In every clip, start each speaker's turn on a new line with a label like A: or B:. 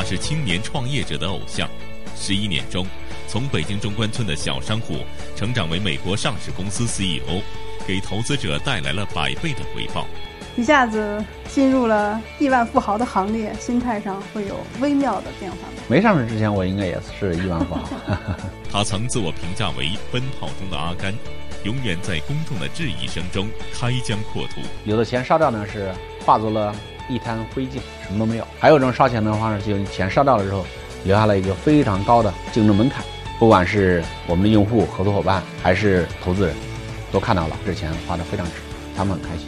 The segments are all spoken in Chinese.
A: 他是青年创业者的偶像。十一年中，从北京中关村的小商户成长为美国上市公司 CEO，给投资者带来了百倍的回报。
B: 一下子进入了亿万富豪的行列，心态上会有微妙的变化吗？
C: 没上市之前，我应该也是亿万富豪。
A: 他曾自我评价为奔跑中的阿甘，永远在公众的质疑声中开疆扩土。
C: 有的钱烧掉呢，是化作了一滩灰烬，什么都没有；还有一种烧钱的方式，就是钱烧掉了之后，留下了一个非常高的竞争门槛。不管是我们的用户、合作伙伴，还是投资人，都看到了这钱花的非常值，他们很开心。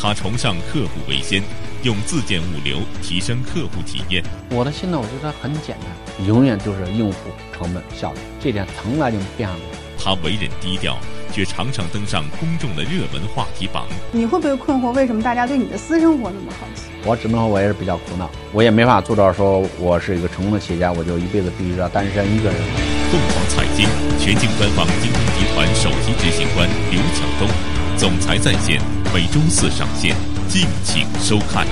A: 他崇尚客户为先，用自建物流提升客户体验。
C: 我的心呢，我觉得很简单，永远就是用户成本效率，这点从来就没变过。
A: 他为人低调，却常常登上公众的热门话题榜。
B: 你会不会困惑，为什么大家对你的私生活那么好奇？
C: 我只能说，我也是比较苦恼，我也没法做到说我是一个成功的企业家，我就一辈子必须要单身一个人。
A: 凤凰财经全境专访京东集团首席执行官刘强东，总裁在线。每周四上线，敬请收看。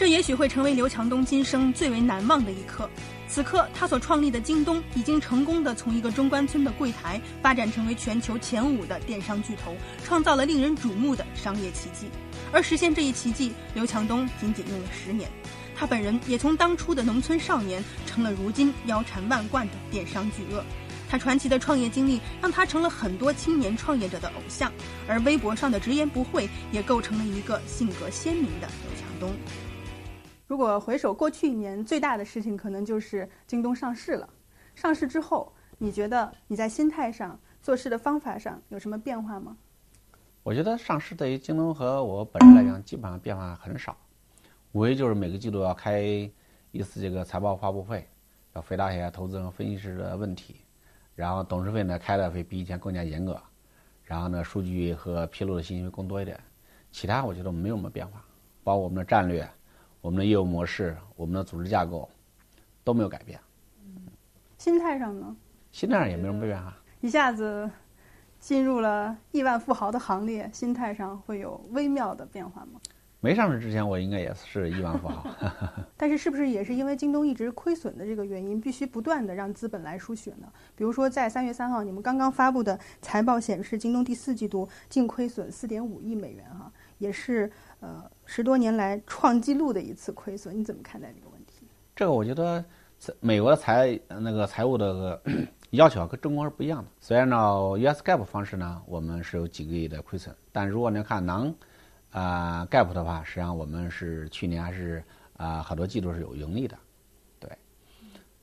B: 这也许会成为刘强东今生最为难忘的一刻。此刻，他所创立的京东已经成功的从一个中关村的柜台发展成为全球前五的电商巨头，创造了令人瞩目的商业奇迹。而实现这一奇迹，刘强东仅仅用了十年。他本人也从当初的农村少年，成了如今腰缠万贯的电商巨鳄。他传奇的创业经历，让他成了很多青年创业者的偶像。而微博上的直言不讳，也构成了一个性格鲜明的刘强东。如果回首过去一年，最大的事情可能就是京东上市了。上市之后，你觉得你在心态上、做事的方法上有什么变化吗？
C: 我觉得上市对于京东和我本人来讲，基本上变化很少，无非就是每个季度要开一次这个财报发布会，要回答一下投资人、分析师的问题，然后董事会呢开的会比以前更加严格，然后呢数据和披露的信息会更多一点，其他我觉得没有什么变化，包括我们的战略。我们的业务模式，我们的组织架构都没有改变。
B: 心态上呢？
C: 心态上也没什么变化。
B: 一下子进入了亿万富豪的行列，心态上会有微妙的变化吗？
C: 没上市之前，我应该也是亿万富豪。
B: 但是，是不是也是因为京东一直亏损的这个原因，必须不断的让资本来输血呢？比如说，在三月三号，你们刚刚发布的财报显示，京东第四季度净亏损四点五亿美元，哈，也是。呃，十多年来创纪录的一次亏损，你怎么看待这个问题？
C: 这个我觉得，美国的财那个财务的 要求跟中国是不一样的。虽然呢 US GAAP 方式呢，我们是有几个亿的亏损，但如果你看囊啊 GAAP 的话，实际上我们是去年还是啊好多季度是有盈利的，对。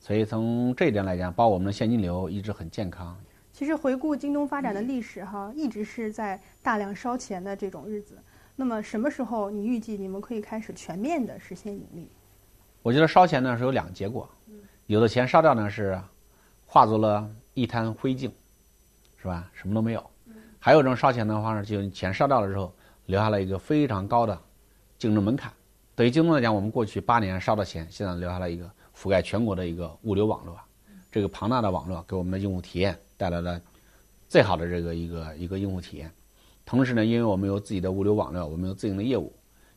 C: 所以从这一点来讲，包括我们的现金流一直很健康。
B: 其实回顾京东发展的历史哈，一直是在大量烧钱的这种日子。那么什么时候你预计你们可以开始全面的实现盈利？
C: 我觉得烧钱呢是有两个结果，有的钱烧掉呢是化作了一滩灰烬，是吧？什么都没有。还有一种烧钱的方式，就钱烧掉了之后，留下了一个非常高的竞争门槛。对于京东来讲，我们过去八年烧的钱，现在留下了一个覆盖全国的一个物流网络，这个庞大的网络给我们的用户体验带来了最好的这个一个一个用户体验。同时呢，因为我们有自己的物流网络，我们有自营的业务，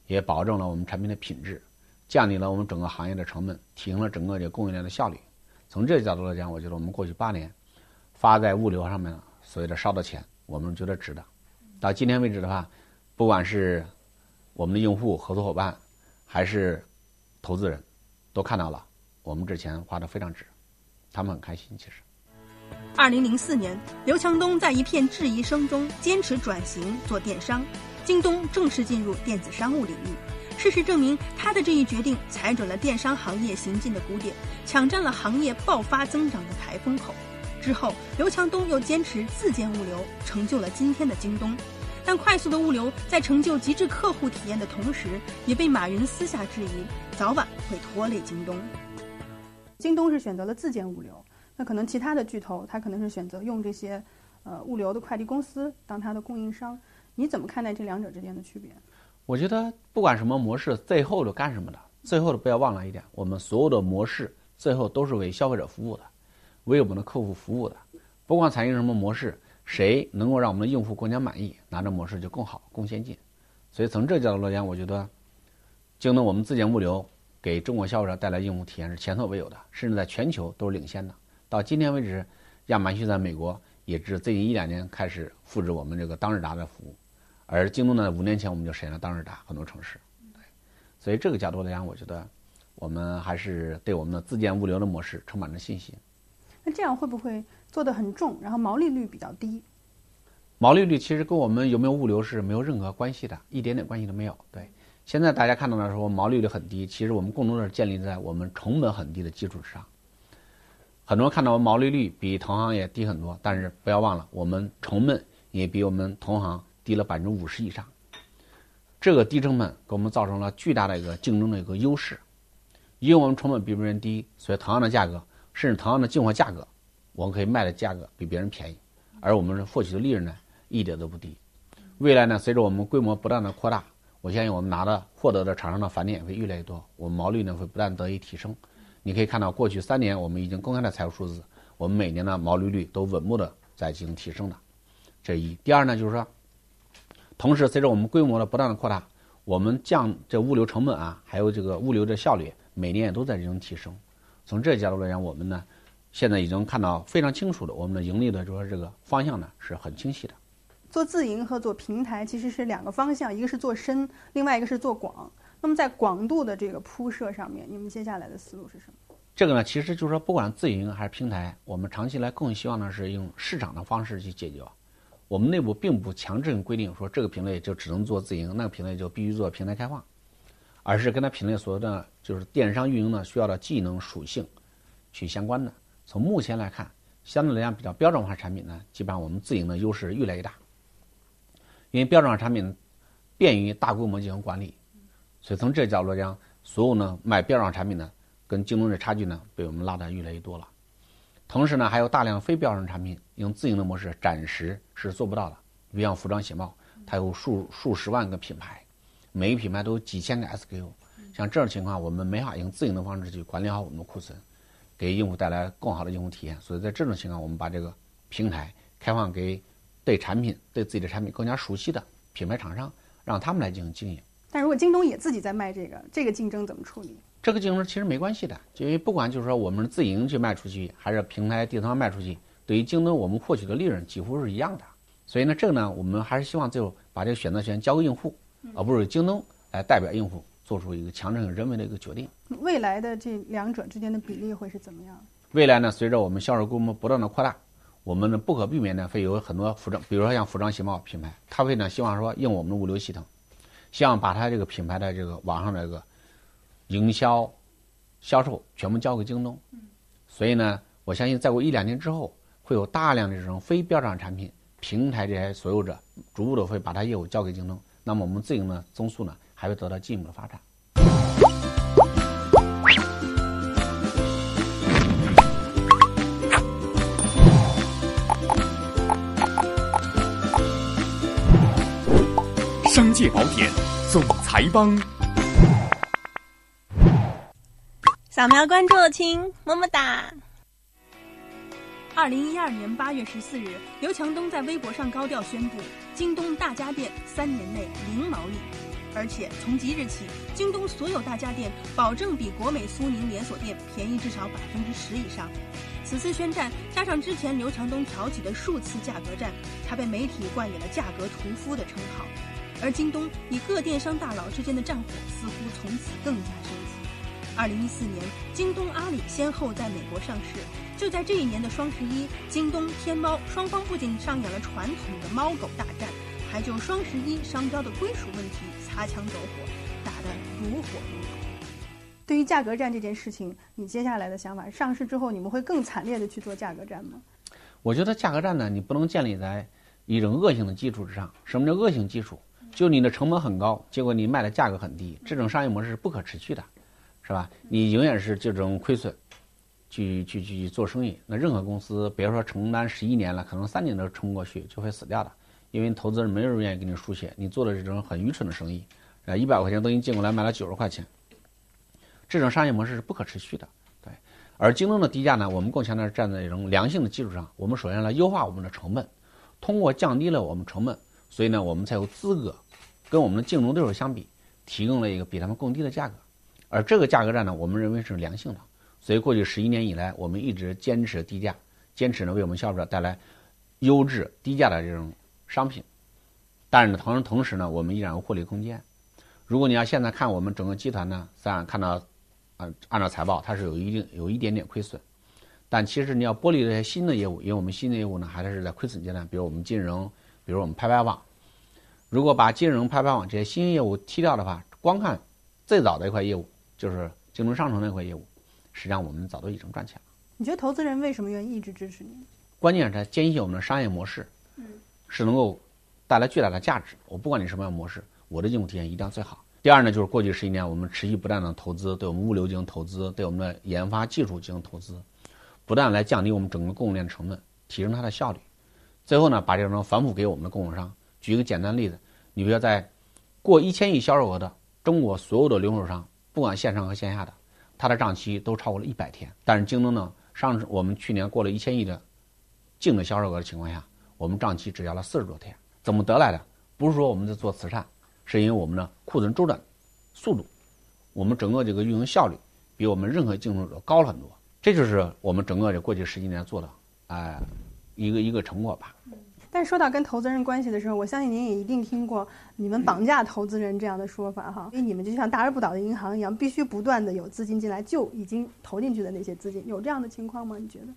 C: 也保证了我们产品的品质，降低了我们整个行业的成本，提升了整个这供应链的效率。从这个角度来讲，我觉得我们过去八年发在物流上面所谓的烧的钱，我们觉得值得。到今天为止的话，不管是我们的用户、合作伙伴，还是投资人，都看到了我们这钱花的非常值，他们很开心。其实。
B: 二零零四年，刘强东在一片质疑声中坚持转型做电商，京东正式进入电子商务领域。事实证明，他的这一决定踩准了电商行业行进的鼓点，抢占了行业爆发增长的台风口。之后，刘强东又坚持自建物流，成就了今天的京东。但快速的物流在成就极致客户体验的同时，也被马云私下质疑，早晚会拖累京东。京东是选择了自建物流。那可能其他的巨头，他可能是选择用这些，呃，物流的快递公司当他的供应商。你怎么看待这两者之间的区别？
C: 我觉得不管什么模式，最后都干什么的？最后都不要忘了一点，我们所有的模式最后都是为消费者服务的。为我们的客户服务的。不管采用什么模式，谁能够让我们的用户更加满意，哪种模式就更好、更先进。所以从这角度来讲，我觉得京东我们自建物流给中国消费者带来用户体验是前所未有的，甚至在全球都是领先的。到今天为止，亚马逊在美国也是最近一两年开始复制我们这个当日达的服务，而京东呢，五年前我们就实现了当日达很多城市。所以这个角度来讲，我觉得我们还是对我们的自建物流的模式充满着信心。
B: 那这样会不会做得很重，然后毛利率比较低？
C: 毛利率其实跟我们有没有物流是没有任何关系的，一点点关系都没有。对，现在大家看到的时候毛利率很低，其实我们更多的是建立在我们成本很低的基础之上。很多人看到我们毛利率比同行业低很多，但是不要忘了，我们成本也比我们同行低了百分之五十以上。这个低成本给我们造成了巨大的一个竞争的一个优势，因为我们成本比别人低，所以同样的价格，甚至同样的进货价格，我们可以卖的价格比别人便宜，而我们获取的利润呢？一点都不低。未来呢，随着我们规模不断的扩大，我相信我们拿的获得的厂商的返点会越来越多，我们毛利呢会不断得以提升。你可以看到，过去三年我们已经公开的财务数字，我们每年的毛利率都稳步的在进行提升的。这一，第二呢，就是说，同时随着我们规模的不断的扩大，我们降这物流成本啊，还有这个物流的效率，每年也都在进行提升。从这个角度来讲，我们呢，现在已经看到非常清楚的，我们的盈利的就说这个方向呢是很清晰的。
B: 做自营和做平台其实是两个方向，一个是做深，另外一个是做广。那么在广度的这个铺设上面，你们接下来的思路是什么？
C: 这个呢，其实就是说，不管自营还是平台，我们长期来更希望呢是用市场的方式去解决。我们内部并不强制性规定说这个品类就只能做自营，那个品类就必须做平台开放，而是跟它品类所有的就是电商运营呢需要的技能属性去相关的。从目前来看，相对来讲比较标准化产品呢，基本上我们自营的优势越来越大。因为标准化产品便于大规模进行管理，所以从这角度来讲，所有呢卖标准产品呢，跟京东的差距呢被我们拉得越来越多了。同时呢，还有大量非标准产品用自营的模式暂时是做不到的。比如像服装鞋帽，它有数数十万个品牌，每个品牌都有几千个 SKU，像这种情况，我们没法用自营的方式去管理好我们的库存，给用户带来更好的用户体验。所以在这种情况，我们把这个平台开放给。对产品、对自己的产品更加熟悉的品牌厂商，让他们来进行经营。
B: 但如果京东也自己在卖这个，这个竞争怎么处理？
C: 这个竞争其实没关系的，因为不管就是说我们自营去卖出去，还是平台、电商卖出去，对于京东我们获取的利润几乎是一样的。所以呢，这个呢，我们还是希望最后把这个选择权交给用户，而不是京东来代表用户做出一个强制人为的一个决定。
B: 未来的这两者之间的比例会是怎么样？
C: 未来呢，随着我们销售规模不断的扩大。我们呢不可避免呢会有很多服装，比如说像服装鞋帽品牌，他会呢希望说用我们的物流系统，希望把他这个品牌的这个网上的这个营销、销售全部交给京东。所以呢，我相信再过一两年之后，会有大量的这种非标准产品平台这些所有者逐步的会把他业务交给京东，那么我们自营的增速呢还会得到进一步的发展。
D: 界宝典，总裁帮。
E: 扫描关注，亲，么么哒。
B: 二零一二年八月十四日，刘强东在微博上高调宣布，京东大家电三年内零毛利，而且从即日起，京东所有大家电保证比国美、苏宁连锁店便宜至少百分之十以上。此次宣战，加上之前刘强东挑起的数次价格战，他被媒体冠以了“价格屠夫”的称号。而京东与各电商大佬之间的战火似乎从此更加升级。二零一四年，京东、阿里先后在美国上市。就在这一年的双十一，京东、天猫双方不仅上演了传统的猫狗大战，还就双十一商标的归属问题擦枪走火，打得如火如荼。对于价格战这件事情，你接下来的想法？上市之后，你们会更惨烈的去做价格战吗？
C: 我觉得价格战呢，你不能建立在一种恶性的基础之上。什么叫恶性基础？就你的成本很高，结果你卖的价格很低，这种商业模式是不可持续的，是吧？你永远是这种亏损，去去去做生意。那任何公司，比如说承担十一年了，可能三年都撑不过去，就会死掉的。因为投资人没有人愿意给你输血，你做的这种很愚蠢的生意，啊，一百块钱都给你进过来，卖了九十块钱，这种商业模式是不可持续的，对。而京东的低价呢，我们更强调站在一种良性的基础上，我们首先来优化我们的成本，通过降低了我们成本，所以呢，我们才有资格跟我们的竞争对手相比，提供了一个比他们更低的价格。而这个价格战呢，我们认为是良性的。所以过去十一年以来，我们一直坚持低价，坚持呢为我们消费者带来优质低价的这种商品。但是呢，同同时呢，我们依然有获利空间。如果你要现在看我们整个集团呢，虽然看到。按照财报，它是有一定有一点点亏损，但其实你要剥离这些新的业务，因为我们新的业务呢还是在亏损阶段，比如我们金融，比如我们拍拍网。如果把金融、拍拍网这些新业务踢掉的话，光看最早的一块业务，就是京东商城那块业务，实际上我们早都已经赚钱了。
B: 你觉得投资人为什么愿意一直支持你？
C: 关键是他坚信我们的商业模式，嗯，是能够带来巨大的价值。我不管你什么样模式，我的用户体验一定要最好。第二呢，就是过去十一年，我们持续不断的投资，对我们物流进行投资，对我们的研发技术进行投资，不断来降低我们整个供应链成本，提升它的效率。最后呢，把这种反哺给我们的供应商。举一个简单例子，你比如说在过一千亿销售额的中国所有的零售商，不管线上和线下的，它的账期都超过了一百天。但是京东呢，上我们去年过了一千亿的净的销售额的情况下，我们账期只要了四十多天。怎么得来的？不是说我们在做慈善。是因为我们的库存周转速度，我们整个这个运营效率比我们任何竞争者高了很多。这就是我们整个这过去十几年做的，哎，一个一个成果吧。
B: 但说到跟投资人关系的时候，我相信您也一定听过“你们绑架投资人”这样的说法哈。因为你们就像大而不倒的银行一样，必须不断的有资金进来救已经投进去的那些资金。有这样的情况吗？你觉得？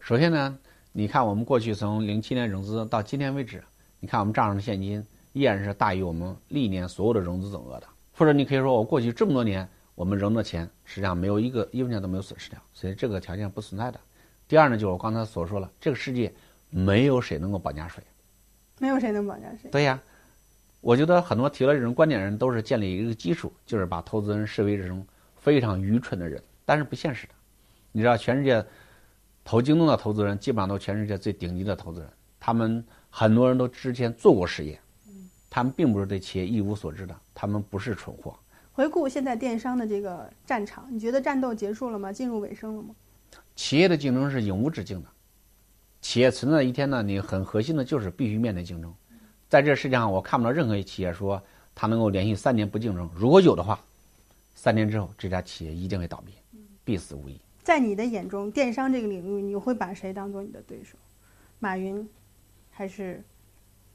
C: 首先呢，你看我们过去从零七年融资到今天为止，你看我们账上的现金。依然是大于我们历年所有的融资总额的，或者你可以说，我过去这么多年我们融的钱，实际上没有一个一分钱都没有损失掉，所以这个条件不存在的。第二呢，就是我刚才所说了，这个世界没有谁能够绑架谁，
B: 没有谁能绑架谁。
C: 对呀，我觉得很多提了这种观点的人都是建立一个基础，就是把投资人视为这种非常愚蠢的人，但是不现实的。你知道，全世界投京东的投资人，基本上都全世界最顶级的投资人，他们很多人都之前做过实验。他们并不是对企业一无所知的，他们不是蠢货。
B: 回顾现在电商的这个战场，你觉得战斗结束了吗？进入尾声了吗？
C: 企业的竞争是永无止境的。企业存在一天呢，你很核心的就是必须面对竞争。在这世界上，我看不到任何企业说它能够连续三年不竞争。如果有的话，三年之后这家企业一定会倒闭，必死无疑。
B: 在你的眼中，电商这个领域，你会把谁当做你的对手？马云，还是？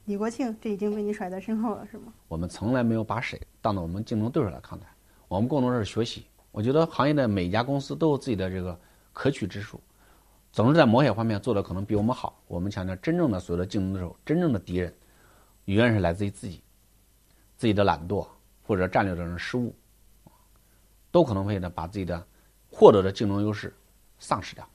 B: 李国庆，这已经被你甩在身后了，是吗？
C: 我们从来没有把谁当做我们竞争对手来看待，我们更多的是学习。我觉得行业的每一家公司都有自己的这个可取之处，总是在某些方面做的可能比我们好。我们强调，真正的所有的竞争对手，真正的敌人，永远是来自于自己，自己的懒惰或者战略上的失误，都可能会呢把自己的获得的竞争优势丧失掉。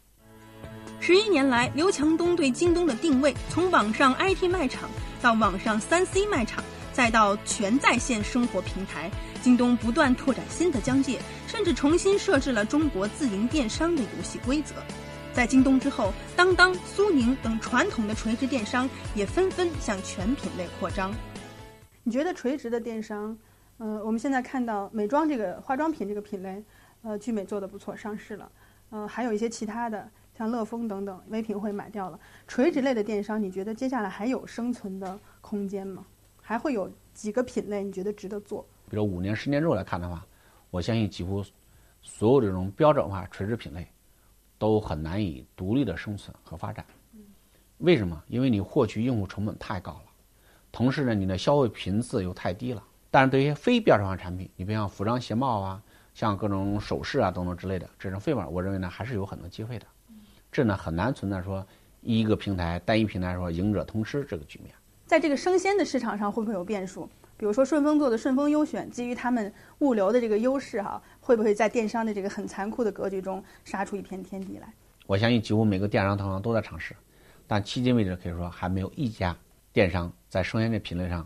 B: 十一年来，刘强东对京东的定位，从网上 IT 卖场到网上三 C 卖场，再到全在线生活平台，京东不断拓展新的疆界，甚至重新设置了中国自营电商的游戏规则。在京东之后，当当、苏宁等传统的垂直电商也纷纷向全品类扩张。你觉得垂直的电商，呃，我们现在看到美妆这个化妆品这个品类，呃，聚美做的不错，上市了，呃，还有一些其他的。像乐蜂等等，唯品会买掉了垂直类的电商，你觉得接下来还有生存的空间吗？还会有几个品类你觉得值得做？
C: 比如五年、十年之后来看的话，我相信几乎所有这种标准化垂直品类都很难以独立的生存和发展。为什么？因为你获取用户成本太高了，同时呢，你的消费频次又太低了。但是对于非标准化产品，你比如像服装鞋帽啊，像各种首饰啊等等之类的这种费用，我认为呢还是有很多机会的。这呢很难存在说一个平台单一平台说赢者通吃这个局面。
B: 在这个生鲜的市场上会不会有变数？比如说顺丰做的顺丰优选，基于他们物流的这个优势哈，会不会在电商的这个很残酷的格局中杀出一片天地来？
C: 我相信几乎每个电商同行都在尝试，但迄今为止可以说还没有一家电商在生鲜这品类上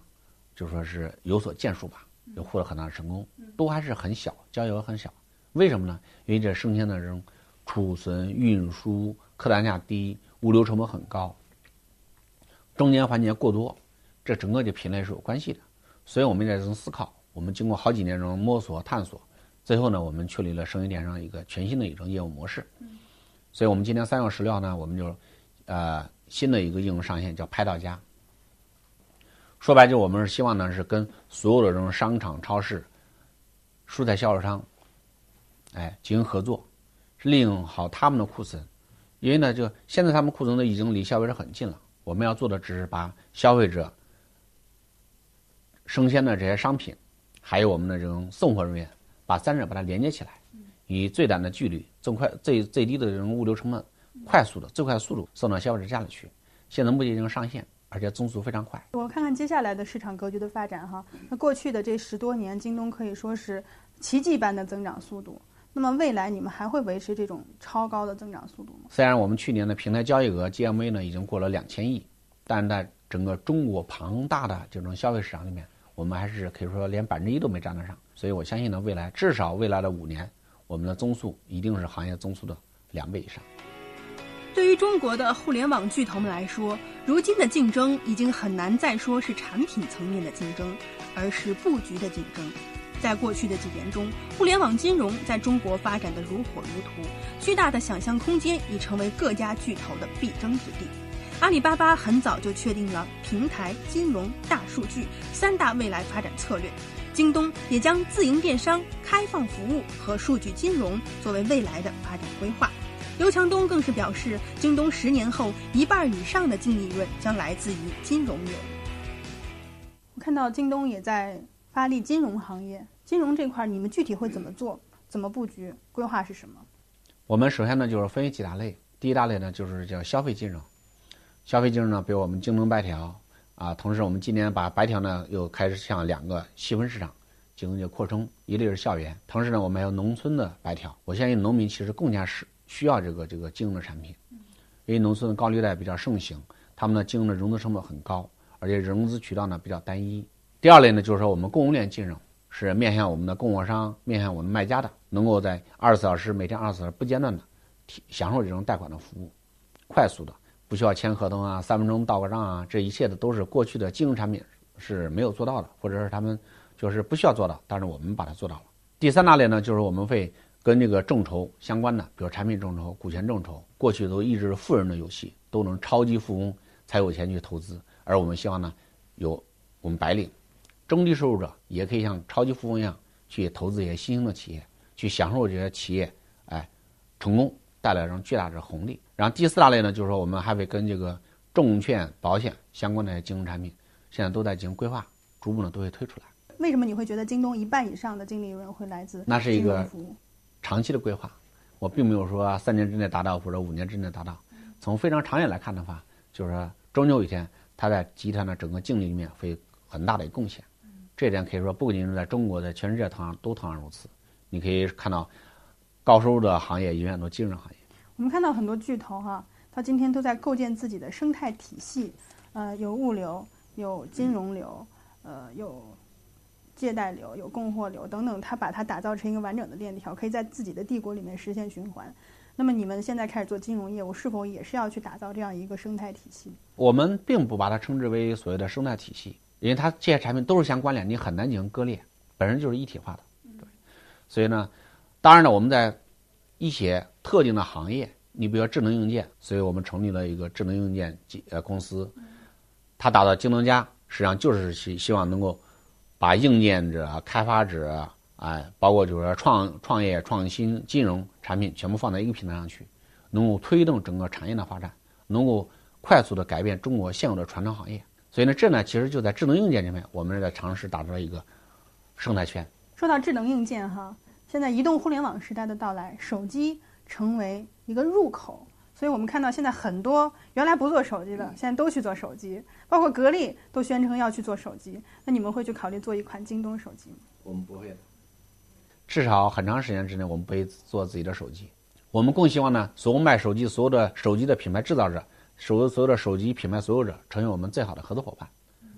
C: 就说是有所建树吧，有获得很大的成功，都还是很小，交易额很小。为什么呢？因为这生鲜的这种。储存、运输客单价低，物流成本很高，中间环节过多，这整个的品类是有关系的。所以我们在这种思考，我们经过好几年这种摸索探索，最后呢，我们确立了生鲜电商一个全新的一种业务模式。所以我们今年三月十六号呢，我们就呃新的一个应用上线叫拍到家。说白就我们是希望呢是跟所有的这种商场、超市、蔬菜销售商，哎进行合作，是利用好他们的库存，因为呢就现在他们库存都已经离消费者很近了，我们要做的只是把消费者生鲜的这些商品，还有我们的这种送货人员，把三者把它连接起来，以最短的距离、最快、最最低的这种物流成本，快速的最快速度送到消费者家里去。现在目前已经上线。而且增速非常快。
B: 我看看接下来的市场格局的发展哈，那过去的这十多年，京东可以说是奇迹般的增长速度。那么未来你们还会维持这种超高的增长速度吗？
C: 虽然我们去年的平台交易额 GMV 呢已经过了两千亿，但在整个中国庞大的这种消费市场里面，我们还是可以说连百分之一都没占得上。所以我相信呢，未来至少未来的五年，我们的增速一定是行业增速的两倍以上。
B: 对于中国的互联网巨头们来说，如今的竞争已经很难再说是产品层面的竞争，而是布局的竞争。在过去的几年中，互联网金融在中国发展的如火如荼，巨大的想象空间已成为各家巨头的必争之地。阿里巴巴很早就确定了平台、金融、大数据三大未来发展策略，京东也将自营电商、开放服务和数据金融作为未来的发展规划。刘强东更是表示，京东十年后一半以上的净利润将来自于金融业。我看到京东也在发力金融行业，金融这块你们具体会怎么做？怎么布局？规划是什么？
C: 我们首先呢就是分为几大类，第一大类呢就是叫消费金融。消费金融呢，比如我们京东白条啊，同时我们今年把白条呢又开始向两个细分市场进行一个扩充，一类是校园，同时呢我们还有农村的白条。我相信农民其实更加是。需要这个这个金融的产品，因为农村的高利贷比较盛行，他们的金融的融资成本很高，而且融资渠道呢比较单一。第二类呢，就是说我们供应链金融是面向我们的供货商、面向我们卖家的，能够在二十四小时每天二十四小时不间断的提享受这种贷款的服务，快速的，不需要签合同啊，三分钟到个账啊，这一切的都是过去的金融产品是没有做到的，或者是他们就是不需要做到，但是我们把它做到了。第三大类呢，就是我们会。跟这个众筹相关的，比如产品众筹、股权众筹，过去都一直是富人的游戏，都能超级富翁才有钱去投资。而我们希望呢，有我们白领、中低收入者也可以像超级富翁一样去投资一些新兴的企业，去享受这些企业哎成功带来这种巨大的红利。然后第四大类呢，就是说我们还会跟这个证券、保险相关的金融产品，现在都在进行规划，逐步呢都会推出来。
B: 为什么你会觉得京东一半以上的净利润会来自
C: 那是一个？长期的规划，我并没有说三年之内达到或者五年之内达到。从非常长远来看的话，就是说终究有一天，它在集团的整个净利润里面会很大的贡献。这点可以说不仅是在中国，在全世界同样都同样如此。你可以看到，高收入的行业永远都金融行业。
B: 我们看到很多巨头哈，他今天都在构建自己的生态体系，呃，有物流，有金融流，呃，有。借贷流有供货流等等，他把它打造成一个完整的链条，可以在自己的帝国里面实现循环。那么你们现在开始做金融业务，是否也是要去打造这样一个生态体系？
C: 我们并不把它称之为所谓的生态体系，因为它这些产品都是相关联，你很难进行割裂，本身就是一体化的。对，所以呢，当然呢，我们在一些特定的行业，你比如说智能硬件，所以我们成立了一个智能硬件呃公司，它打造京东家，实际上就是希希望能够。把硬件者、开发者，哎，包括就是说创创业、创新、金融产品全部放在一个平台上去，能够推动整个产业的发展，能够快速的改变中国现有的传统行业。所以呢，这呢其实就在智能硬件这边，我们在尝试打造一个生态圈。
B: 说到智能硬件哈，现在移动互联网时代的到来，手机成为一个入口。所以我们看到，现在很多原来不做手机的，现在都去做手机，包括格力都宣称要去做手机。那你们会去考虑做一款京东手机吗？
C: 我们不会的，至少很长时间之内，我们不会做自己的手机。我们更希望呢，所有卖手机、所有的手机的品牌制造者、所有所有的手机品牌所有者，成为我们最好的合作伙伴，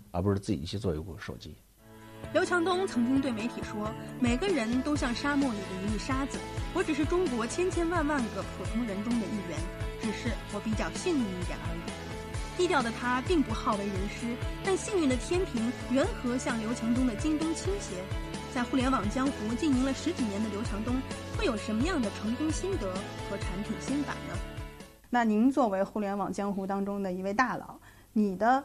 C: 而不是自己去做一部手机。
B: 刘强东曾经对媒体说：“每个人都像沙漠里的一粒沙子，我只是中国千千万万个普通人中的一员，只是我比较幸运一点而已。”低调的他并不好为人师，但幸运的天平缘何向刘强东的京东倾斜？在互联网江湖经营了十几年的刘强东，会有什么样的成功心得和产品心法呢？那您作为互联网江湖当中的一位大佬，你的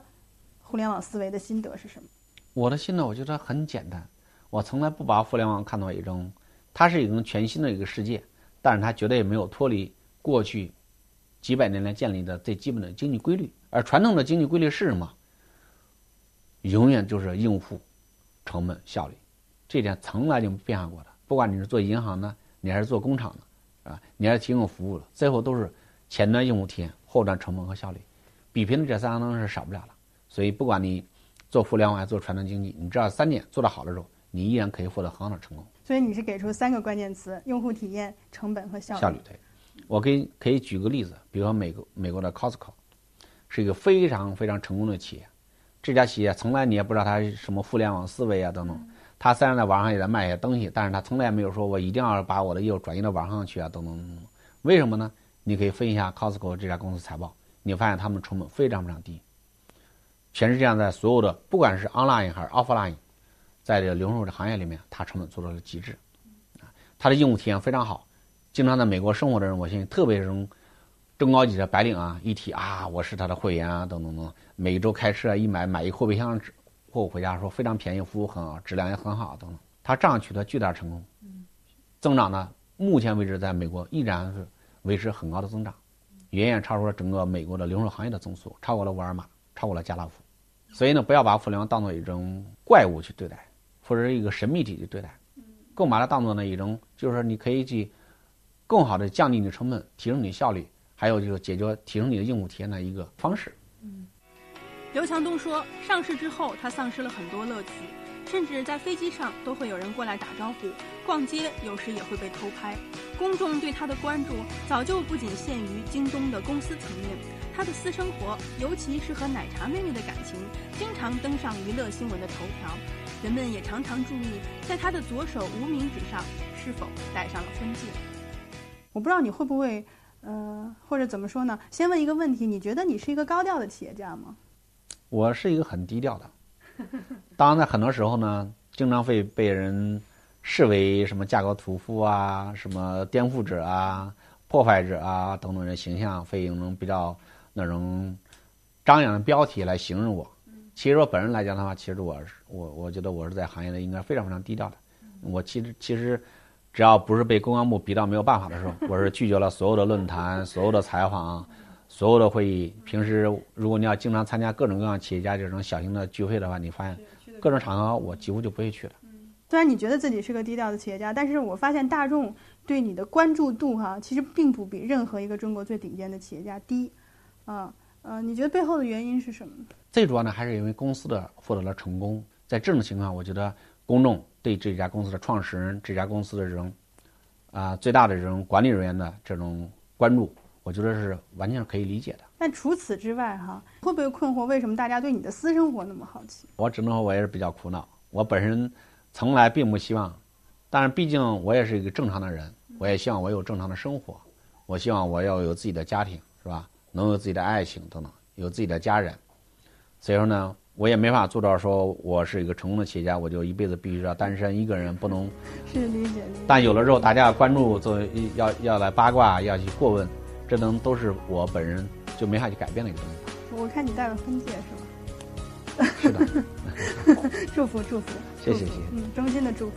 B: 互联网思维的心得是什么？
C: 我的心得我觉得很简单，我从来不把互联网看作一种，它是一种全新的一个世界，但是它绝对没有脱离过去几百年来建立的最基本的经济规律。而传统的经济规律是什么？永远就是应付成本效率，这点从来就没变化过的。不管你是做银行的，你还是做工厂的，啊，你还是提供服务的，最后都是前端用户体验，后端成本和效率，比拼的这三个东西是少不了的。所以，不管你做互联网还是做传统经济，你只要三点做得好的时候，你依然可以获得很好的成功。
B: 所以，你是给出三个关键词：用户体验、成本和效率。
C: 效率对，我可以可以举个例子，比如说美国美国的 Costco，是一个非常非常成功的企业。这家企业从来你也不知道它什么互联网思维啊等等。它虽然在网上也在卖一些东西，但是它从来没有说我一定要把我的业务转移到网上去啊等等等等。为什么呢？你可以分析一下 Costco 这家公司财报，你发现他们成本非常非常低。全世界上在所有的不管是 online 还是 offline，在这个零售的行业里面，它成本做到了极致。啊，它的用户体验非常好。经常在美国生活的人，我相信特别是中中高级的白领啊，一提啊，我是他的会员啊等等等。每周开车一买买一后备箱货物回家，说非常便宜，服务很好，质量也很好等等。他这样取得巨大成功，增长呢，目前为止在美国依然是维持很高的增长，远远超出了整个美国的零售行业的增速，超过了沃尔玛，超过了家乐福。所以呢，不要把互联网当做一种怪物去对待，或者是一个神秘体去对待，更把它当做呢一种，就是说你可以去更好的降低你的成本，提升你的效率，还有就是解决提升你的用户体验的一个方式。
B: 刘强东说：“上市之后，他丧失了很多乐趣，甚至在飞机上都会有人过来打招呼，逛街有时也会被偷拍。公众对他的关注早就不仅限于京东的公司层面，他的私生活，尤其是和奶茶妹妹的感情，经常登上娱乐新闻的头条。人们也常常注意，在他的左手无名指上是否戴上了婚戒。我不知道你会不会，呃，或者怎么说呢？先问一个问题：你觉得你是一个高调的企业家吗？”
C: 我是一个很低调的，当然在很多时候呢，经常会被人视为什么价格屠夫啊、什么颠覆者啊、破坏者啊等等的形象，会用那种比较那种张扬的标题来形容我。其实我本人来讲的话，其实我是我我觉得我是在行业内应该非常非常低调的。我其实其实只要不是被公安部逼到没有办法的时候，我是拒绝了所有的论坛、所有的采访。所有的会议，平时如果你要经常参加各种各样企业家这种小型的聚会的话，你发现各种场合我几乎就不会去了。
B: 虽然你觉得自己是个低调的企业家，但是我发现大众对你的关注度哈，其实并不比任何一个中国最顶尖的企业家低。啊，呃，你觉得背后的原因是什么？
C: 最主要呢，还是因为公司的获得了成功。在这种情况，我觉得公众对这家公司的创始人、这家公司的这种啊最大的这种管理人员的这种关注。我觉得是完全是可以理解的。
B: 但除此之外，哈，会不会困惑为什么大家对你的私生活那么好奇？
C: 我只能说，我也是比较苦恼。我本身从来并不希望，但是毕竟我也是一个正常的人，我也希望我有正常的生活。我希望我要有自己的家庭，是吧？能有自己的爱情等等，有自己的家人。所以说呢，我也没法做到说我是一个成功的企业家，我就一辈子必须要单身一个人，不能。
B: 是理解。
C: 但有了之后，大家关注，作为要要来八卦，要去过问。这能都是我本人就没法去改变的一个东
B: 西。我看你戴了婚戒
C: 是吧？是的。
B: 祝福祝福，
C: 谢谢谢谢。
B: 嗯，衷心的祝福。